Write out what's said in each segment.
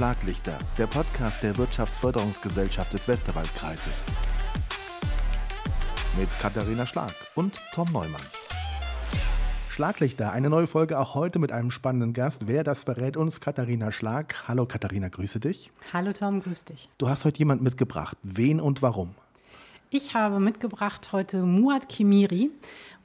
Schlaglichter, der Podcast der Wirtschaftsförderungsgesellschaft des Westerwaldkreises. Mit Katharina Schlag und Tom Neumann. Schlaglichter, eine neue Folge auch heute mit einem spannenden Gast. Wer das verrät uns? Katharina Schlag. Hallo Katharina, grüße dich. Hallo Tom, grüß dich. Du hast heute jemand mitgebracht. Wen und warum? Ich habe mitgebracht heute Muad Kimiri.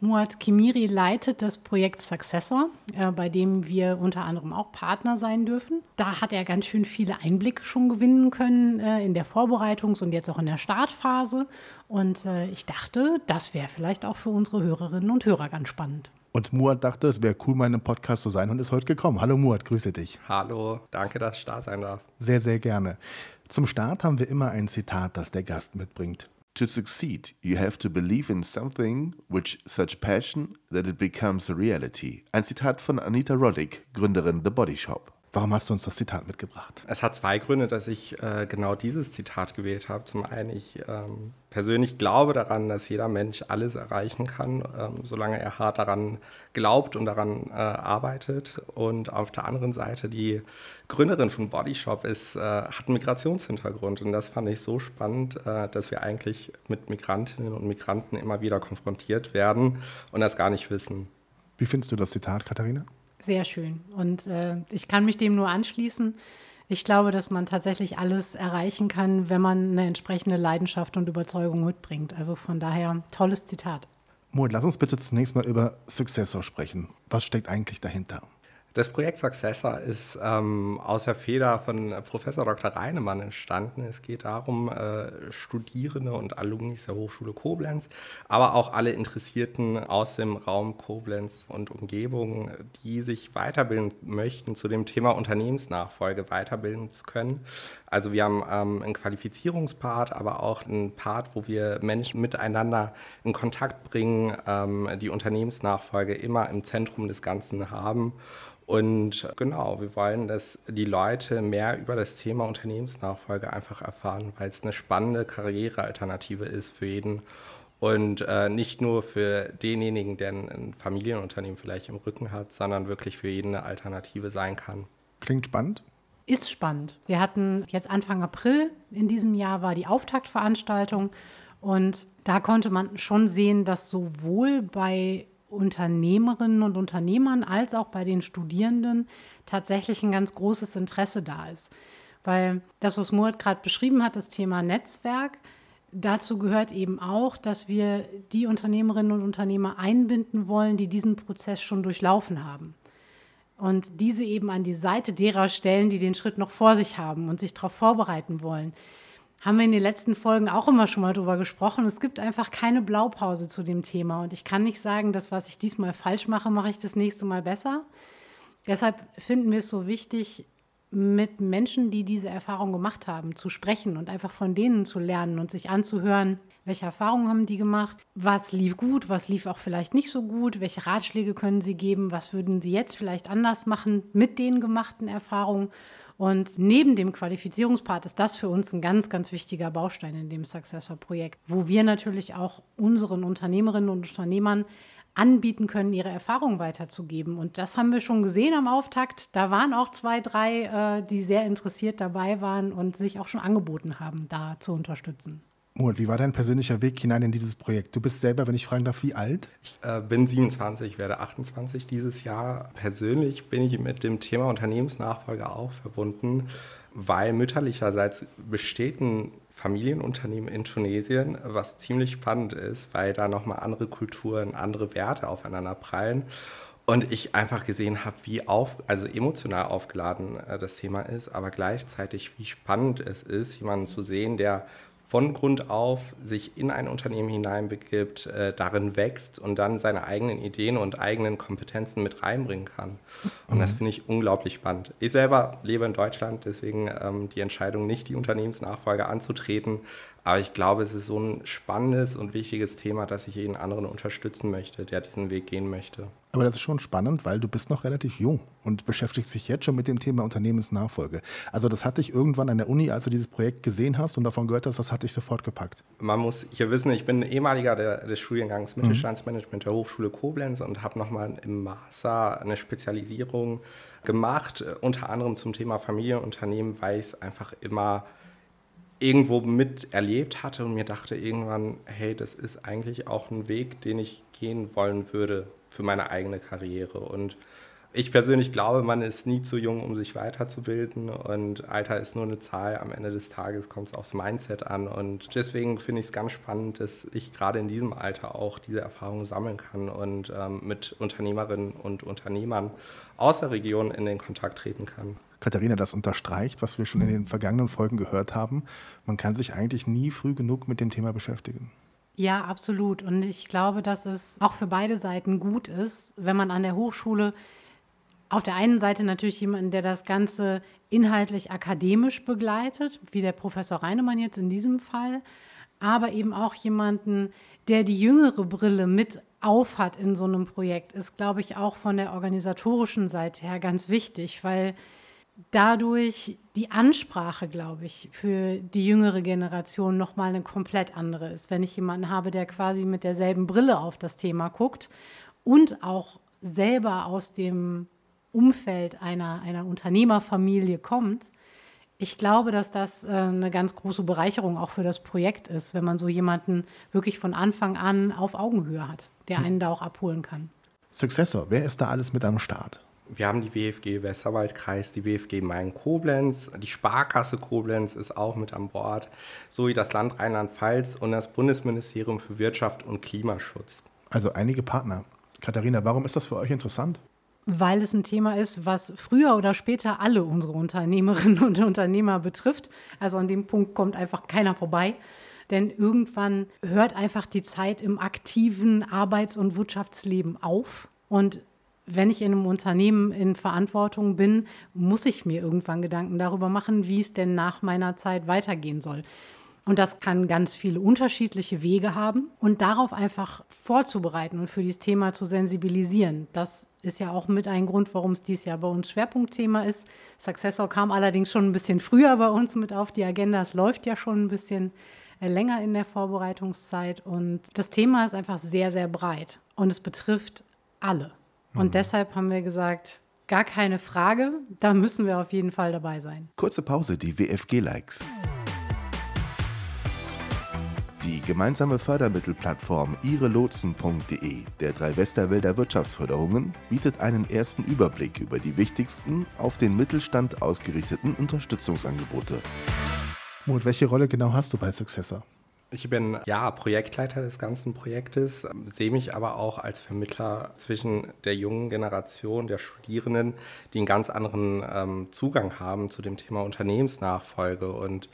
Muad Kimiri leitet das Projekt Successor, äh, bei dem wir unter anderem auch Partner sein dürfen. Da hat er ganz schön viele Einblicke schon gewinnen können äh, in der Vorbereitungs- und jetzt auch in der Startphase. Und äh, ich dachte, das wäre vielleicht auch für unsere Hörerinnen und Hörer ganz spannend. Und Muad dachte, es wäre cool, meinem Podcast zu sein und ist heute gekommen. Hallo Muad, grüße dich. Hallo, danke, dass ich da sein darf. Sehr, sehr gerne. Zum Start haben wir immer ein Zitat, das der Gast mitbringt. To succeed, you have to believe in something with such passion that it becomes a reality. Ein Zitat von Anita Roddick, Gründerin The Body Shop. Warum hast du uns das Zitat mitgebracht? Es hat zwei Gründe, dass ich äh, genau dieses Zitat gewählt habe. Zum einen, ich ähm, persönlich glaube daran, dass jeder Mensch alles erreichen kann, ähm, solange er hart daran glaubt und daran äh, arbeitet. Und auf der anderen Seite, die Gründerin von Bodyshop ist, äh, hat einen Migrationshintergrund. Und das fand ich so spannend, äh, dass wir eigentlich mit Migrantinnen und Migranten immer wieder konfrontiert werden und das gar nicht wissen. Wie findest du das Zitat, Katharina? Sehr schön. Und äh, ich kann mich dem nur anschließen. Ich glaube, dass man tatsächlich alles erreichen kann, wenn man eine entsprechende Leidenschaft und Überzeugung mitbringt. Also von daher tolles Zitat. Mut, lass uns bitte zunächst mal über Successor sprechen. Was steckt eigentlich dahinter? Das Projekt Successor ist ähm, aus der Feder von Professor Dr. Reinemann entstanden. Es geht darum, äh, Studierende und Alumni der Hochschule Koblenz, aber auch alle Interessierten aus dem Raum Koblenz und Umgebung, die sich weiterbilden möchten, zu dem Thema Unternehmensnachfolge weiterbilden zu können. Also wir haben ähm, einen Qualifizierungspart, aber auch einen Part, wo wir Menschen miteinander in Kontakt bringen, ähm, die Unternehmensnachfolge immer im Zentrum des Ganzen haben. Und genau, wir wollen, dass die Leute mehr über das Thema Unternehmensnachfolge einfach erfahren, weil es eine spannende Karrierealternative ist für jeden und äh, nicht nur für denjenigen, der ein Familienunternehmen vielleicht im Rücken hat, sondern wirklich für jeden eine Alternative sein kann. Klingt spannend. Ist spannend. Wir hatten jetzt Anfang April in diesem Jahr war die Auftaktveranstaltung und da konnte man schon sehen, dass sowohl bei Unternehmerinnen und Unternehmern als auch bei den Studierenden tatsächlich ein ganz großes Interesse da ist. Weil das, was Murat gerade beschrieben hat, das Thema Netzwerk, dazu gehört eben auch, dass wir die Unternehmerinnen und Unternehmer einbinden wollen, die diesen Prozess schon durchlaufen haben. Und diese eben an die Seite derer stellen, die den Schritt noch vor sich haben und sich darauf vorbereiten wollen haben wir in den letzten Folgen auch immer schon mal drüber gesprochen. Es gibt einfach keine Blaupause zu dem Thema. Und ich kann nicht sagen, dass was ich diesmal falsch mache, mache ich das nächste Mal besser. Deshalb finden wir es so wichtig, mit Menschen, die diese Erfahrung gemacht haben, zu sprechen und einfach von denen zu lernen und sich anzuhören, welche Erfahrungen haben die gemacht, was lief gut, was lief auch vielleicht nicht so gut, welche Ratschläge können sie geben, was würden sie jetzt vielleicht anders machen mit den gemachten Erfahrungen. Und neben dem Qualifizierungspart ist das für uns ein ganz, ganz wichtiger Baustein in dem Successor-Projekt, wo wir natürlich auch unseren Unternehmerinnen und Unternehmern anbieten können, ihre Erfahrungen weiterzugeben. Und das haben wir schon gesehen am Auftakt. Da waren auch zwei, drei, äh, die sehr interessiert dabei waren und sich auch schon angeboten haben, da zu unterstützen. Murat, wie war dein persönlicher Weg hinein in dieses Projekt? Du bist selber, wenn ich fragen darf, wie alt? Ich äh, bin 27, werde 28 dieses Jahr. Persönlich bin ich mit dem Thema Unternehmensnachfolge auch verbunden, weil mütterlicherseits besteht ein Familienunternehmen in Tunesien, was ziemlich spannend ist, weil da nochmal andere Kulturen, andere Werte aufeinander prallen. Und ich einfach gesehen habe, wie auf, also emotional aufgeladen äh, das Thema ist, aber gleichzeitig wie spannend es ist, jemanden zu sehen, der von Grund auf sich in ein Unternehmen hineinbegibt, äh, darin wächst und dann seine eigenen Ideen und eigenen Kompetenzen mit reinbringen kann. Und mhm. das finde ich unglaublich spannend. Ich selber lebe in Deutschland, deswegen ähm, die Entscheidung, nicht die Unternehmensnachfolge anzutreten. Aber ich glaube, es ist so ein spannendes und wichtiges Thema, dass ich jeden anderen unterstützen möchte, der diesen Weg gehen möchte. Aber das ist schon spannend, weil du bist noch relativ jung und beschäftigst dich jetzt schon mit dem Thema Unternehmensnachfolge. Also das hat dich irgendwann an der Uni, als du dieses Projekt gesehen hast und davon gehört hast, das hat dich sofort gepackt. Man muss hier wissen, ich bin ehemaliger der, des Studiengangs Mittelstandsmanagement der Hochschule Koblenz und habe nochmal im Master eine Spezialisierung gemacht, unter anderem zum Thema Familienunternehmen, weil ich es einfach immer irgendwo miterlebt hatte und mir dachte irgendwann, hey, das ist eigentlich auch ein Weg, den ich gehen wollen würde für meine eigene Karriere. Und ich persönlich glaube, man ist nie zu jung, um sich weiterzubilden und Alter ist nur eine Zahl. Am Ende des Tages kommt es aufs Mindset an und deswegen finde ich es ganz spannend, dass ich gerade in diesem Alter auch diese Erfahrungen sammeln kann und ähm, mit Unternehmerinnen und Unternehmern aus der Region in den Kontakt treten kann. Katharina, das unterstreicht, was wir schon in den vergangenen Folgen gehört haben. Man kann sich eigentlich nie früh genug mit dem Thema beschäftigen. Ja, absolut. Und ich glaube, dass es auch für beide Seiten gut ist, wenn man an der Hochschule auf der einen Seite natürlich jemanden, der das Ganze inhaltlich akademisch begleitet, wie der Professor Reinemann jetzt in diesem Fall, aber eben auch jemanden, der die jüngere Brille mit aufhat in so einem Projekt, ist, glaube ich, auch von der organisatorischen Seite her ganz wichtig, weil dadurch die Ansprache, glaube ich, für die jüngere Generation nochmal eine komplett andere ist. Wenn ich jemanden habe, der quasi mit derselben Brille auf das Thema guckt und auch selber aus dem Umfeld einer, einer Unternehmerfamilie kommt, ich glaube, dass das äh, eine ganz große Bereicherung auch für das Projekt ist, wenn man so jemanden wirklich von Anfang an auf Augenhöhe hat, der einen da auch abholen kann. Successor, wer ist da alles mit am Start? Wir haben die WFG Westerwaldkreis, die WFG Main-Koblenz, die Sparkasse Koblenz ist auch mit an Bord, sowie das Land Rheinland-Pfalz und das Bundesministerium für Wirtschaft und Klimaschutz. Also einige Partner. Katharina, warum ist das für euch interessant? Weil es ein Thema ist, was früher oder später alle unsere Unternehmerinnen und Unternehmer betrifft. Also an dem Punkt kommt einfach keiner vorbei. Denn irgendwann hört einfach die Zeit im aktiven Arbeits- und Wirtschaftsleben auf. Und wenn ich in einem Unternehmen in Verantwortung bin, muss ich mir irgendwann Gedanken darüber machen, wie es denn nach meiner Zeit weitergehen soll. Und das kann ganz viele unterschiedliche Wege haben und darauf einfach vorzubereiten und für dieses Thema zu sensibilisieren. Das ist ja auch mit ein Grund, warum es dieses Jahr bei uns Schwerpunktthema ist. Successor kam allerdings schon ein bisschen früher bei uns mit auf die Agenda. Es läuft ja schon ein bisschen äh, länger in der Vorbereitungszeit und das Thema ist einfach sehr, sehr breit und es betrifft alle. Und mhm. deshalb haben wir gesagt, gar keine Frage, da müssen wir auf jeden Fall dabei sein. Kurze Pause, die WFG-Likes. Die gemeinsame Fördermittelplattform ihrelotsen.de der drei Westerwälder Wirtschaftsförderungen bietet einen ersten Überblick über die wichtigsten auf den Mittelstand ausgerichteten Unterstützungsangebote. Mut, welche Rolle genau hast du bei Successor? Ich bin ja Projektleiter des ganzen Projektes, sehe mich aber auch als Vermittler zwischen der jungen Generation der Studierenden, die einen ganz anderen ähm, Zugang haben zu dem Thema Unternehmensnachfolge. Und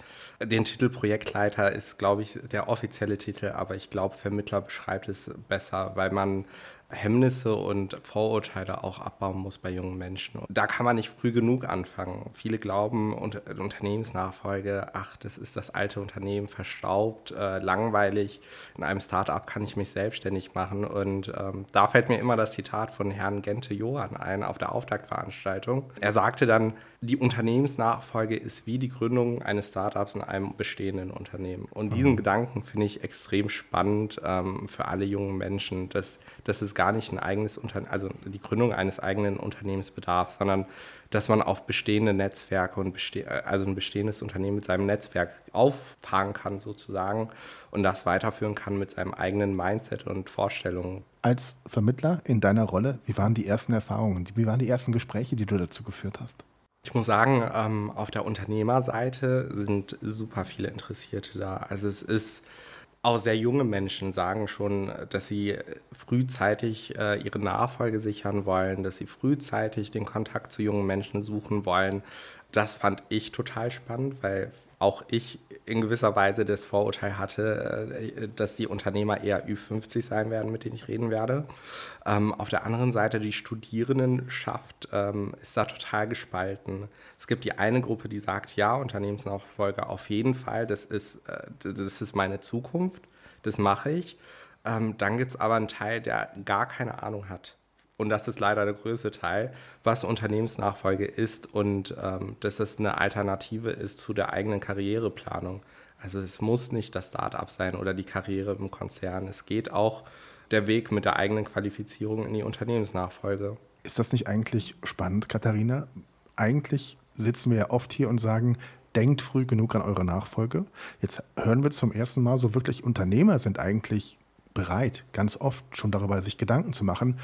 den Titel Projektleiter ist, glaube ich, der offizielle Titel, aber ich glaube, Vermittler beschreibt es besser, weil man Hemmnisse und Vorurteile auch abbauen muss bei jungen Menschen. Und da kann man nicht früh genug anfangen. Viele glauben, unter, Unternehmensnachfolge, ach, das ist das alte Unternehmen, verstaubt, äh, langweilig. In einem Startup kann ich mich selbstständig machen. Und ähm, da fällt mir immer das Zitat von Herrn Gente Johann ein auf der Auftaktveranstaltung. Er sagte dann, die Unternehmensnachfolge ist wie die Gründung eines Startups in einem bestehenden Unternehmen. Und diesen mhm. Gedanken finde ich extrem spannend ähm, für alle jungen Menschen, dass, dass es gar nicht ein eigenes Unternehmen, also die Gründung eines eigenen Unternehmens bedarf, sondern dass man auf bestehende Netzwerke und beste also ein bestehendes Unternehmen mit seinem Netzwerk auffahren kann sozusagen und das weiterführen kann mit seinem eigenen Mindset und Vorstellungen. Als Vermittler in deiner Rolle, wie waren die ersten Erfahrungen, wie waren die ersten Gespräche, die du dazu geführt hast? Ich muss sagen, ähm, auf der Unternehmerseite sind super viele Interessierte da. Also es ist auch sehr junge Menschen sagen schon, dass sie frühzeitig äh, ihre Nachfolge sichern wollen, dass sie frühzeitig den Kontakt zu jungen Menschen suchen wollen. Das fand ich total spannend, weil auch ich in gewisser Weise das Vorurteil hatte, äh, dass die Unternehmer eher Ü50 sein werden, mit denen ich reden werde. Ähm, auf der anderen Seite, die Studierendenschaft ähm, ist da total gespalten. Es gibt die eine Gruppe, die sagt, ja, Unternehmensnachfolge auf jeden Fall, das ist, äh, das ist meine Zukunft, das mache ich. Ähm, dann gibt es aber einen Teil, der gar keine Ahnung hat und das ist leider der größte Teil, was Unternehmensnachfolge ist und ähm, dass es eine Alternative ist zu der eigenen Karriereplanung. Also es muss nicht das Start-up sein oder die Karriere im Konzern. Es geht auch der Weg mit der eigenen Qualifizierung in die Unternehmensnachfolge. Ist das nicht eigentlich spannend, Katharina? Eigentlich sitzen wir ja oft hier und sagen, denkt früh genug an eure Nachfolge. Jetzt hören wir zum ersten Mal so wirklich, Unternehmer sind eigentlich bereit, ganz oft schon darüber sich Gedanken zu machen.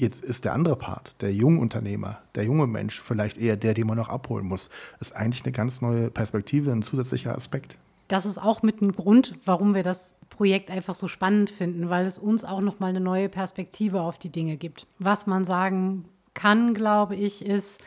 Jetzt ist der andere Part, der junge Unternehmer, der junge Mensch, vielleicht eher der, den man noch abholen muss. Ist eigentlich eine ganz neue Perspektive, ein zusätzlicher Aspekt. Das ist auch mit ein Grund, warum wir das Projekt einfach so spannend finden, weil es uns auch nochmal eine neue Perspektive auf die Dinge gibt. Was man sagen kann, glaube ich, ist,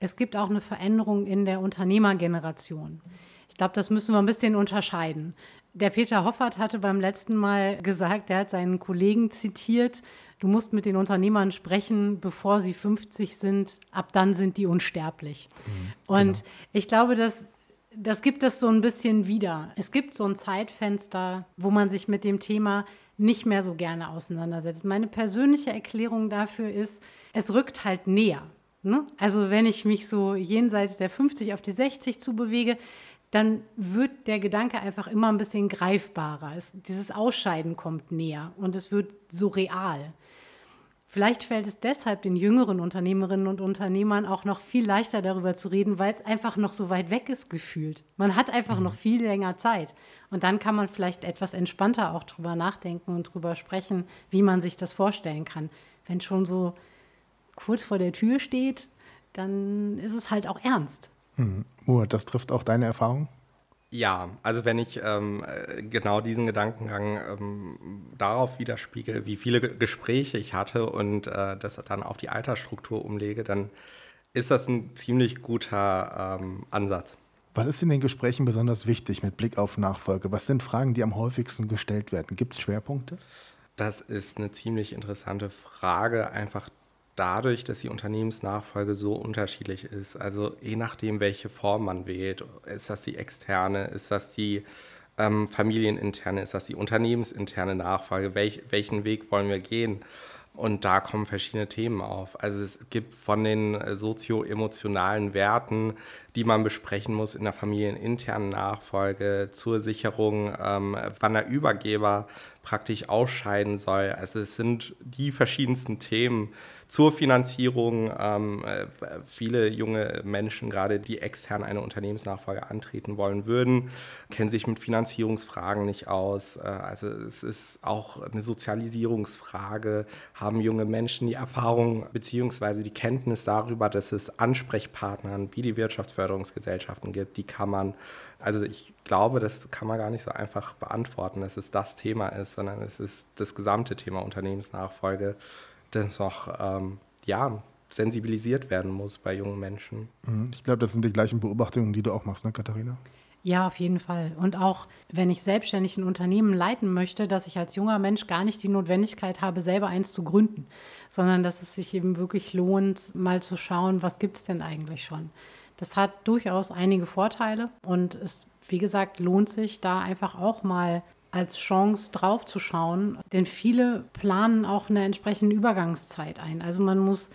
es gibt auch eine Veränderung in der Unternehmergeneration. Ich glaube, das müssen wir ein bisschen unterscheiden. Der Peter Hoffert hatte beim letzten Mal gesagt, er hat seinen Kollegen zitiert, du musst mit den Unternehmern sprechen, bevor sie 50 sind, ab dann sind die unsterblich. Mhm, Und genau. ich glaube, dass das gibt es so ein bisschen wieder. Es gibt so ein Zeitfenster, wo man sich mit dem Thema nicht mehr so gerne auseinandersetzt. Meine persönliche Erklärung dafür ist, es rückt halt näher. Ne? Also wenn ich mich so jenseits der 50 auf die 60 zubewege, dann wird der Gedanke einfach immer ein bisschen greifbarer. Es, dieses Ausscheiden kommt näher und es wird so real. Vielleicht fällt es deshalb den jüngeren Unternehmerinnen und Unternehmern auch noch viel leichter darüber zu reden, weil es einfach noch so weit weg ist gefühlt. Man hat einfach mhm. noch viel länger Zeit. Und dann kann man vielleicht etwas entspannter auch drüber nachdenken und drüber sprechen, wie man sich das vorstellen kann. Wenn schon so kurz vor der Tür steht, dann ist es halt auch ernst. Mhm. Murat, das trifft auch deine Erfahrung? Ja, also wenn ich ähm, äh, genau diesen Gedankengang ähm, darauf widerspiegel, wie viele Gespräche ich hatte und äh, das dann auf die Altersstruktur umlege, dann ist das ein ziemlich guter ähm, Ansatz. Was ist in den Gesprächen besonders wichtig mit Blick auf Nachfolge? Was sind Fragen, die am häufigsten gestellt werden? Gibt es Schwerpunkte? Das ist eine ziemlich interessante Frage, einfach dadurch, dass die Unternehmensnachfolge so unterschiedlich ist. Also je nachdem, welche Form man wählt, ist das die externe, ist das die ähm, familieninterne, ist das die unternehmensinterne Nachfolge, welch, welchen Weg wollen wir gehen? Und da kommen verschiedene Themen auf. Also es gibt von den äh, sozio-emotionalen Werten, die man besprechen muss in der familieninternen Nachfolge, zur Sicherung, ähm, wann der Übergeber praktisch ausscheiden soll. Also es sind die verschiedensten Themen, zur Finanzierung. Ähm, äh, viele junge Menschen, gerade die extern eine Unternehmensnachfolge antreten wollen würden, kennen sich mit Finanzierungsfragen nicht aus. Äh, also es ist auch eine Sozialisierungsfrage. Haben junge Menschen die Erfahrung bzw. die Kenntnis darüber, dass es Ansprechpartnern wie die Wirtschaftsförderungsgesellschaften gibt, die kann man also ich glaube, das kann man gar nicht so einfach beantworten, dass es das Thema ist, sondern es ist das gesamte Thema Unternehmensnachfolge das noch ähm, ja, sensibilisiert werden muss bei jungen Menschen. Mhm. Ich glaube, das sind die gleichen Beobachtungen, die du auch machst, ne, Katharina? Ja, auf jeden Fall. Und auch wenn ich selbstständig ein Unternehmen leiten möchte, dass ich als junger Mensch gar nicht die Notwendigkeit habe, selber eins zu gründen, sondern dass es sich eben wirklich lohnt, mal zu schauen, was gibt es denn eigentlich schon. Das hat durchaus einige Vorteile und es, wie gesagt, lohnt sich da einfach auch mal als Chance draufzuschauen, denn viele planen auch eine entsprechende Übergangszeit ein. Also man muss,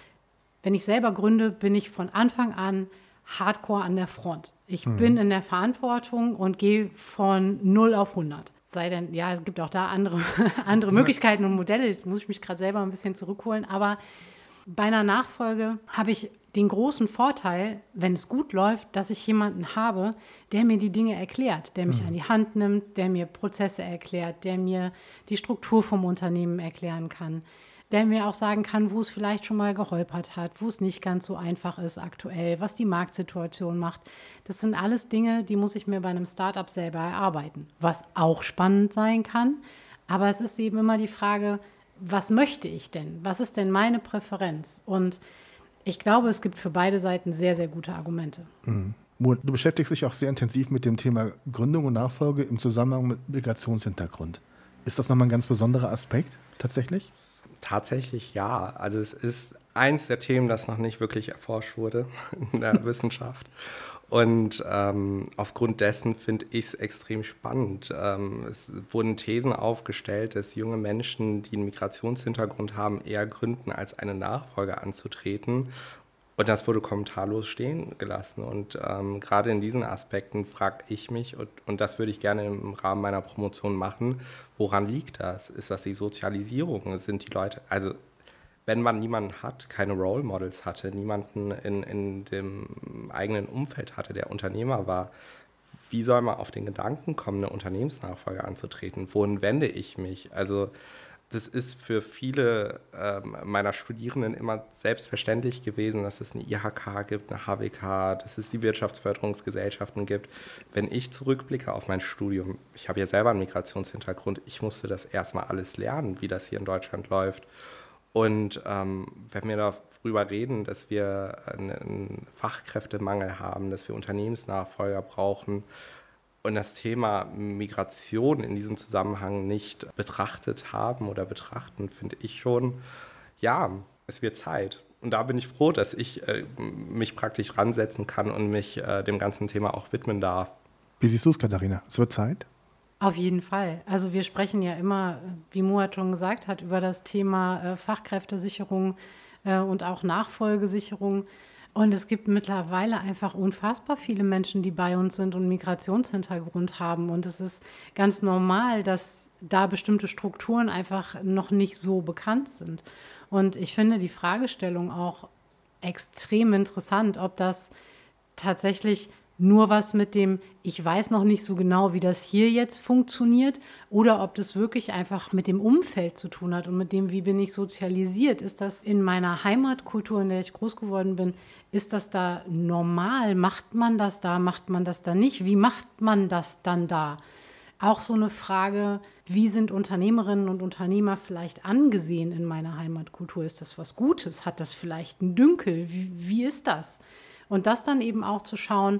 wenn ich selber gründe, bin ich von Anfang an hardcore an der Front. Ich mhm. bin in der Verantwortung und gehe von 0 auf 100. Sei denn, ja, es gibt auch da andere, andere Möglichkeiten und Modelle. Jetzt muss ich mich gerade selber ein bisschen zurückholen. Aber bei einer Nachfolge habe ich den großen Vorteil, wenn es gut läuft, dass ich jemanden habe, der mir die Dinge erklärt, der mich mhm. an die Hand nimmt, der mir Prozesse erklärt, der mir die Struktur vom Unternehmen erklären kann, der mir auch sagen kann, wo es vielleicht schon mal geholpert hat, wo es nicht ganz so einfach ist aktuell, was die Marktsituation macht. Das sind alles Dinge, die muss ich mir bei einem Startup selber erarbeiten, was auch spannend sein kann. Aber es ist eben immer die Frage, was möchte ich denn? Was ist denn meine Präferenz? Und ich glaube, es gibt für beide Seiten sehr, sehr gute Argumente. Mhm. Du beschäftigst dich auch sehr intensiv mit dem Thema Gründung und Nachfolge im Zusammenhang mit Migrationshintergrund. Ist das nochmal ein ganz besonderer Aspekt tatsächlich? Tatsächlich ja. Also es ist eins der Themen, das noch nicht wirklich erforscht wurde in der Wissenschaft. Und ähm, aufgrund dessen finde ich es extrem spannend. Ähm, es wurden Thesen aufgestellt, dass junge Menschen, die einen Migrationshintergrund haben, eher gründen, als eine Nachfolge anzutreten. Und das wurde kommentarlos stehen gelassen. Und ähm, gerade in diesen Aspekten frage ich mich, und, und das würde ich gerne im Rahmen meiner Promotion machen, woran liegt das? Ist das die Sozialisierung? Sind die Leute, also wenn man niemanden hat, keine Role Models hatte, niemanden in, in dem eigenen Umfeld hatte, der Unternehmer war, wie soll man auf den Gedanken kommen, eine Unternehmensnachfolge anzutreten? Wohin wende ich mich? Also das ist für viele ähm, meiner Studierenden immer selbstverständlich gewesen, dass es eine IHK gibt, eine HWK, dass es die Wirtschaftsförderungsgesellschaften gibt. Wenn ich zurückblicke auf mein Studium, ich habe ja selber einen Migrationshintergrund, ich musste das erstmal alles lernen, wie das hier in Deutschland läuft. Und ähm, wenn wir darüber reden, dass wir einen Fachkräftemangel haben, dass wir Unternehmensnachfolger brauchen, und das Thema Migration in diesem Zusammenhang nicht betrachtet haben oder betrachten, finde ich schon, ja, es wird Zeit. Und da bin ich froh, dass ich äh, mich praktisch ransetzen kann und mich äh, dem ganzen Thema auch widmen darf. Wie siehst du es, Katharina? Es wird Zeit? Auf jeden Fall. Also wir sprechen ja immer, wie Muat schon gesagt hat, über das Thema äh, Fachkräftesicherung äh, und auch Nachfolgesicherung. Und es gibt mittlerweile einfach unfassbar viele Menschen, die bei uns sind und Migrationshintergrund haben. Und es ist ganz normal, dass da bestimmte Strukturen einfach noch nicht so bekannt sind. Und ich finde die Fragestellung auch extrem interessant, ob das tatsächlich nur was mit dem, ich weiß noch nicht so genau, wie das hier jetzt funktioniert, oder ob das wirklich einfach mit dem Umfeld zu tun hat und mit dem, wie bin ich sozialisiert. Ist das in meiner Heimatkultur, in der ich groß geworden bin, ist das da normal? Macht man das da? Macht man das da nicht? Wie macht man das dann da? Auch so eine Frage, wie sind Unternehmerinnen und Unternehmer vielleicht angesehen in meiner Heimatkultur? Ist das was Gutes? Hat das vielleicht einen Dünkel? Wie, wie ist das? Und das dann eben auch zu schauen,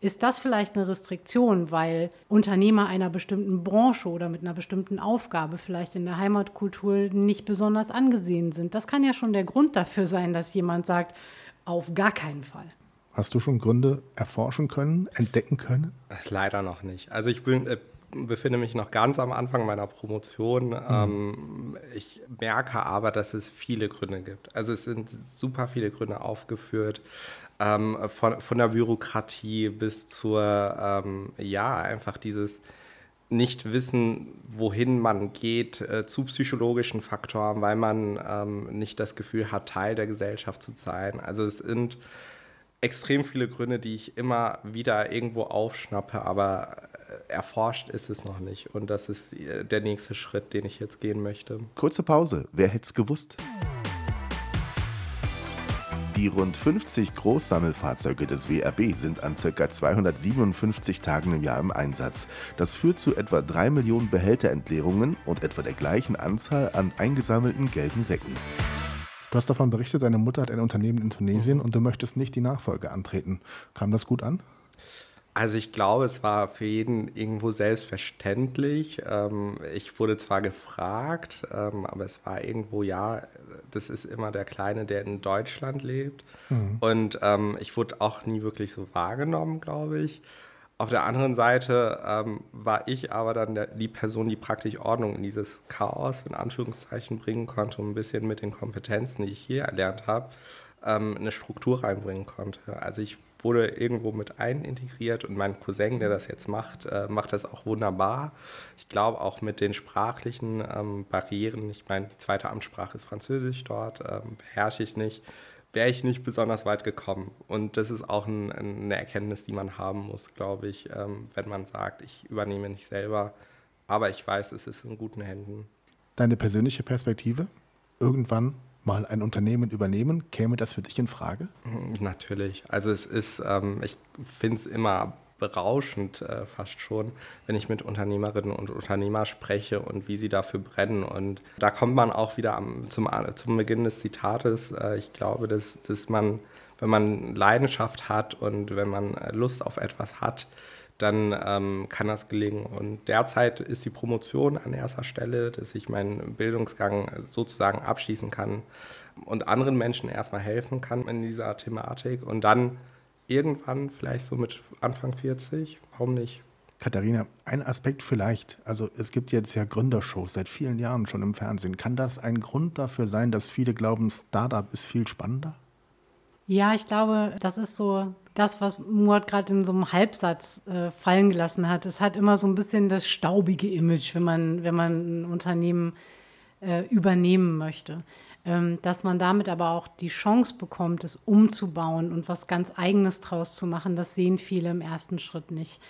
ist das vielleicht eine Restriktion, weil Unternehmer einer bestimmten Branche oder mit einer bestimmten Aufgabe vielleicht in der Heimatkultur nicht besonders angesehen sind? Das kann ja schon der Grund dafür sein, dass jemand sagt, auf gar keinen Fall. Hast du schon Gründe erforschen können, entdecken können? Leider noch nicht. Also ich bin, äh, befinde mich noch ganz am Anfang meiner Promotion. Mhm. Ich merke aber, dass es viele Gründe gibt. Also es sind super viele Gründe aufgeführt. Ähm, von, von der Bürokratie bis zur, ähm, ja, einfach dieses nicht wissen, wohin man geht, äh, zu psychologischen Faktoren, weil man ähm, nicht das Gefühl hat, Teil der Gesellschaft zu sein. Also es sind extrem viele Gründe, die ich immer wieder irgendwo aufschnappe, aber erforscht ist es noch nicht. Und das ist äh, der nächste Schritt, den ich jetzt gehen möchte. Kurze Pause. Wer hätte es gewusst? Die rund 50 Großsammelfahrzeuge des WRB sind an ca. 257 Tagen im Jahr im Einsatz. Das führt zu etwa 3 Millionen Behälterentleerungen und etwa der gleichen Anzahl an eingesammelten gelben Säcken. Du hast davon berichtet, deine Mutter hat ein Unternehmen in Tunesien mhm. und du möchtest nicht die Nachfolge antreten. Kam das gut an? Also ich glaube, es war für jeden irgendwo selbstverständlich. Ähm, ich wurde zwar gefragt, ähm, aber es war irgendwo, ja, das ist immer der Kleine, der in Deutschland lebt. Mhm. Und ähm, ich wurde auch nie wirklich so wahrgenommen, glaube ich. Auf der anderen Seite ähm, war ich aber dann der, die Person, die praktisch Ordnung in dieses Chaos in Anführungszeichen bringen konnte und ein bisschen mit den Kompetenzen, die ich hier erlernt habe, ähm, eine Struktur reinbringen konnte. Also ich wurde irgendwo mit einintegriert und mein Cousin, der das jetzt macht, äh, macht das auch wunderbar. Ich glaube auch mit den sprachlichen ähm, Barrieren, ich meine, die zweite Amtssprache ist Französisch dort, ähm, beherrsche ich nicht, wäre ich nicht besonders weit gekommen. Und das ist auch ein, eine Erkenntnis, die man haben muss, glaube ich, ähm, wenn man sagt, ich übernehme nicht selber, aber ich weiß, es ist in guten Händen. Deine persönliche Perspektive? Irgendwann mal ein Unternehmen übernehmen? Käme das für dich in Frage? Mhm, natürlich. Also es ist, ähm, ich finde es immer berauschend äh, fast schon, wenn ich mit Unternehmerinnen und Unternehmern spreche und wie sie dafür brennen. Und da kommt man auch wieder am, zum, zum Beginn des Zitates. Äh, ich glaube, dass, dass man, wenn man Leidenschaft hat und wenn man äh, Lust auf etwas hat, dann ähm, kann das gelingen. Und derzeit ist die Promotion an erster Stelle, dass ich meinen Bildungsgang sozusagen abschließen kann und anderen Menschen erstmal helfen kann in dieser Thematik. Und dann irgendwann, vielleicht so mit Anfang 40, warum nicht? Katharina, ein Aspekt vielleicht. Also es gibt jetzt ja Gründershows seit vielen Jahren schon im Fernsehen. Kann das ein Grund dafür sein, dass viele glauben, Startup ist viel spannender? Ja, ich glaube, das ist so das, was Murat gerade in so einem Halbsatz äh, fallen gelassen hat. Es hat immer so ein bisschen das staubige Image, wenn man, wenn man ein Unternehmen äh, übernehmen möchte. Ähm, dass man damit aber auch die Chance bekommt, es umzubauen und was ganz Eigenes draus zu machen, das sehen viele im ersten Schritt nicht.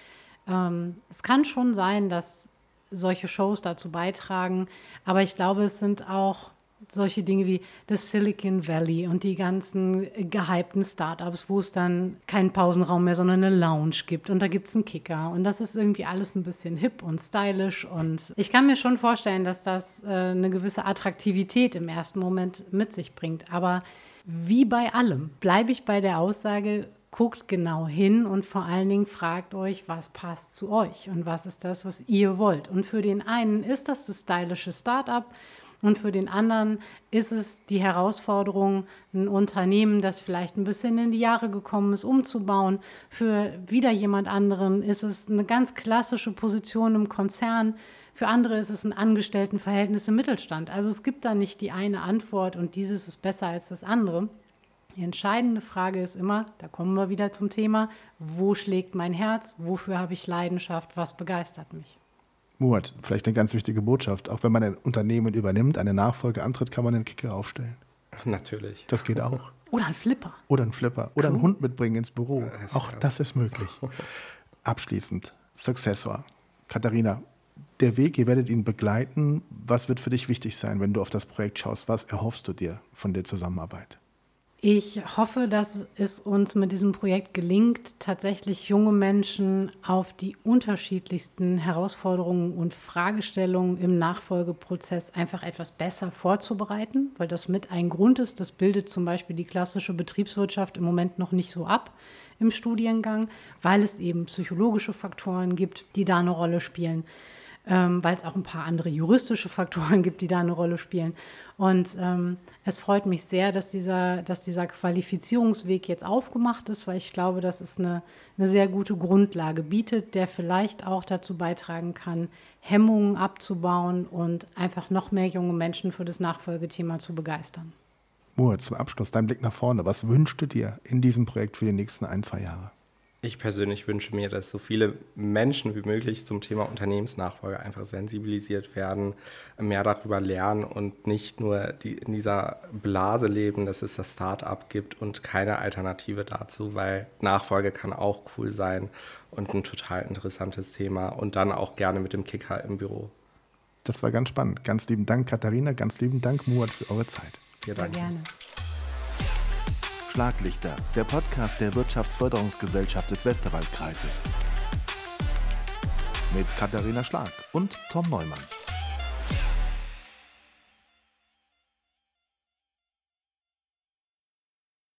Ähm, es kann schon sein, dass solche Shows dazu beitragen, aber ich glaube, es sind auch solche Dinge wie das Silicon Valley und die ganzen gehypten Startups, wo es dann keinen Pausenraum mehr, sondern eine Lounge gibt und da gibt es einen Kicker und das ist irgendwie alles ein bisschen hip und stylisch und ich kann mir schon vorstellen, dass das äh, eine gewisse Attraktivität im ersten Moment mit sich bringt, aber wie bei allem bleibe ich bei der Aussage, guckt genau hin und vor allen Dingen fragt euch, was passt zu euch und was ist das, was ihr wollt. Und für den einen ist das das stylische Startup, und für den anderen ist es die Herausforderung, ein Unternehmen, das vielleicht ein bisschen in die Jahre gekommen ist, umzubauen. Für wieder jemand anderen ist es eine ganz klassische Position im Konzern. Für andere ist es ein Angestelltenverhältnis im Mittelstand. Also es gibt da nicht die eine Antwort und dieses ist besser als das andere. Die entscheidende Frage ist immer, da kommen wir wieder zum Thema, wo schlägt mein Herz, wofür habe ich Leidenschaft, was begeistert mich. Murat, vielleicht eine ganz wichtige Botschaft. Auch wenn man ein Unternehmen übernimmt, eine Nachfolge antritt, kann man einen Kicker aufstellen. Natürlich. Das geht auch. Oder ein Flipper. Oder ein Flipper. Oder cool. einen Hund mitbringen ins Büro. Das auch das ist möglich. Abschließend, Successor. Katharina, der Weg, ihr werdet ihn begleiten. Was wird für dich wichtig sein, wenn du auf das Projekt schaust? Was erhoffst du dir von der Zusammenarbeit? Ich hoffe, dass es uns mit diesem Projekt gelingt, tatsächlich junge Menschen auf die unterschiedlichsten Herausforderungen und Fragestellungen im Nachfolgeprozess einfach etwas besser vorzubereiten, weil das mit ein Grund ist. Das bildet zum Beispiel die klassische Betriebswirtschaft im Moment noch nicht so ab im Studiengang, weil es eben psychologische Faktoren gibt, die da eine Rolle spielen ähm, weil es auch ein paar andere juristische Faktoren gibt, die da eine Rolle spielen. Und ähm, es freut mich sehr, dass dieser, dass dieser Qualifizierungsweg jetzt aufgemacht ist, weil ich glaube, dass es eine, eine sehr gute Grundlage bietet, der vielleicht auch dazu beitragen kann, Hemmungen abzubauen und einfach noch mehr junge Menschen für das Nachfolgethema zu begeistern. Moritz, zum Abschluss dein Blick nach vorne. Was wünschst du dir in diesem Projekt für die nächsten ein, zwei Jahre? Ich persönlich wünsche mir, dass so viele Menschen wie möglich zum Thema Unternehmensnachfolge einfach sensibilisiert werden, mehr darüber lernen und nicht nur die, in dieser Blase leben, dass es das Start-up gibt und keine Alternative dazu, weil Nachfolge kann auch cool sein und ein total interessantes Thema und dann auch gerne mit dem Kicker im Büro. Das war ganz spannend. Ganz lieben Dank, Katharina. Ganz lieben Dank, Murat, für eure Zeit. Ja, danke. gerne. Schlaglichter, der Podcast der Wirtschaftsförderungsgesellschaft des Westerwaldkreises. Mit Katharina Schlag und Tom Neumann.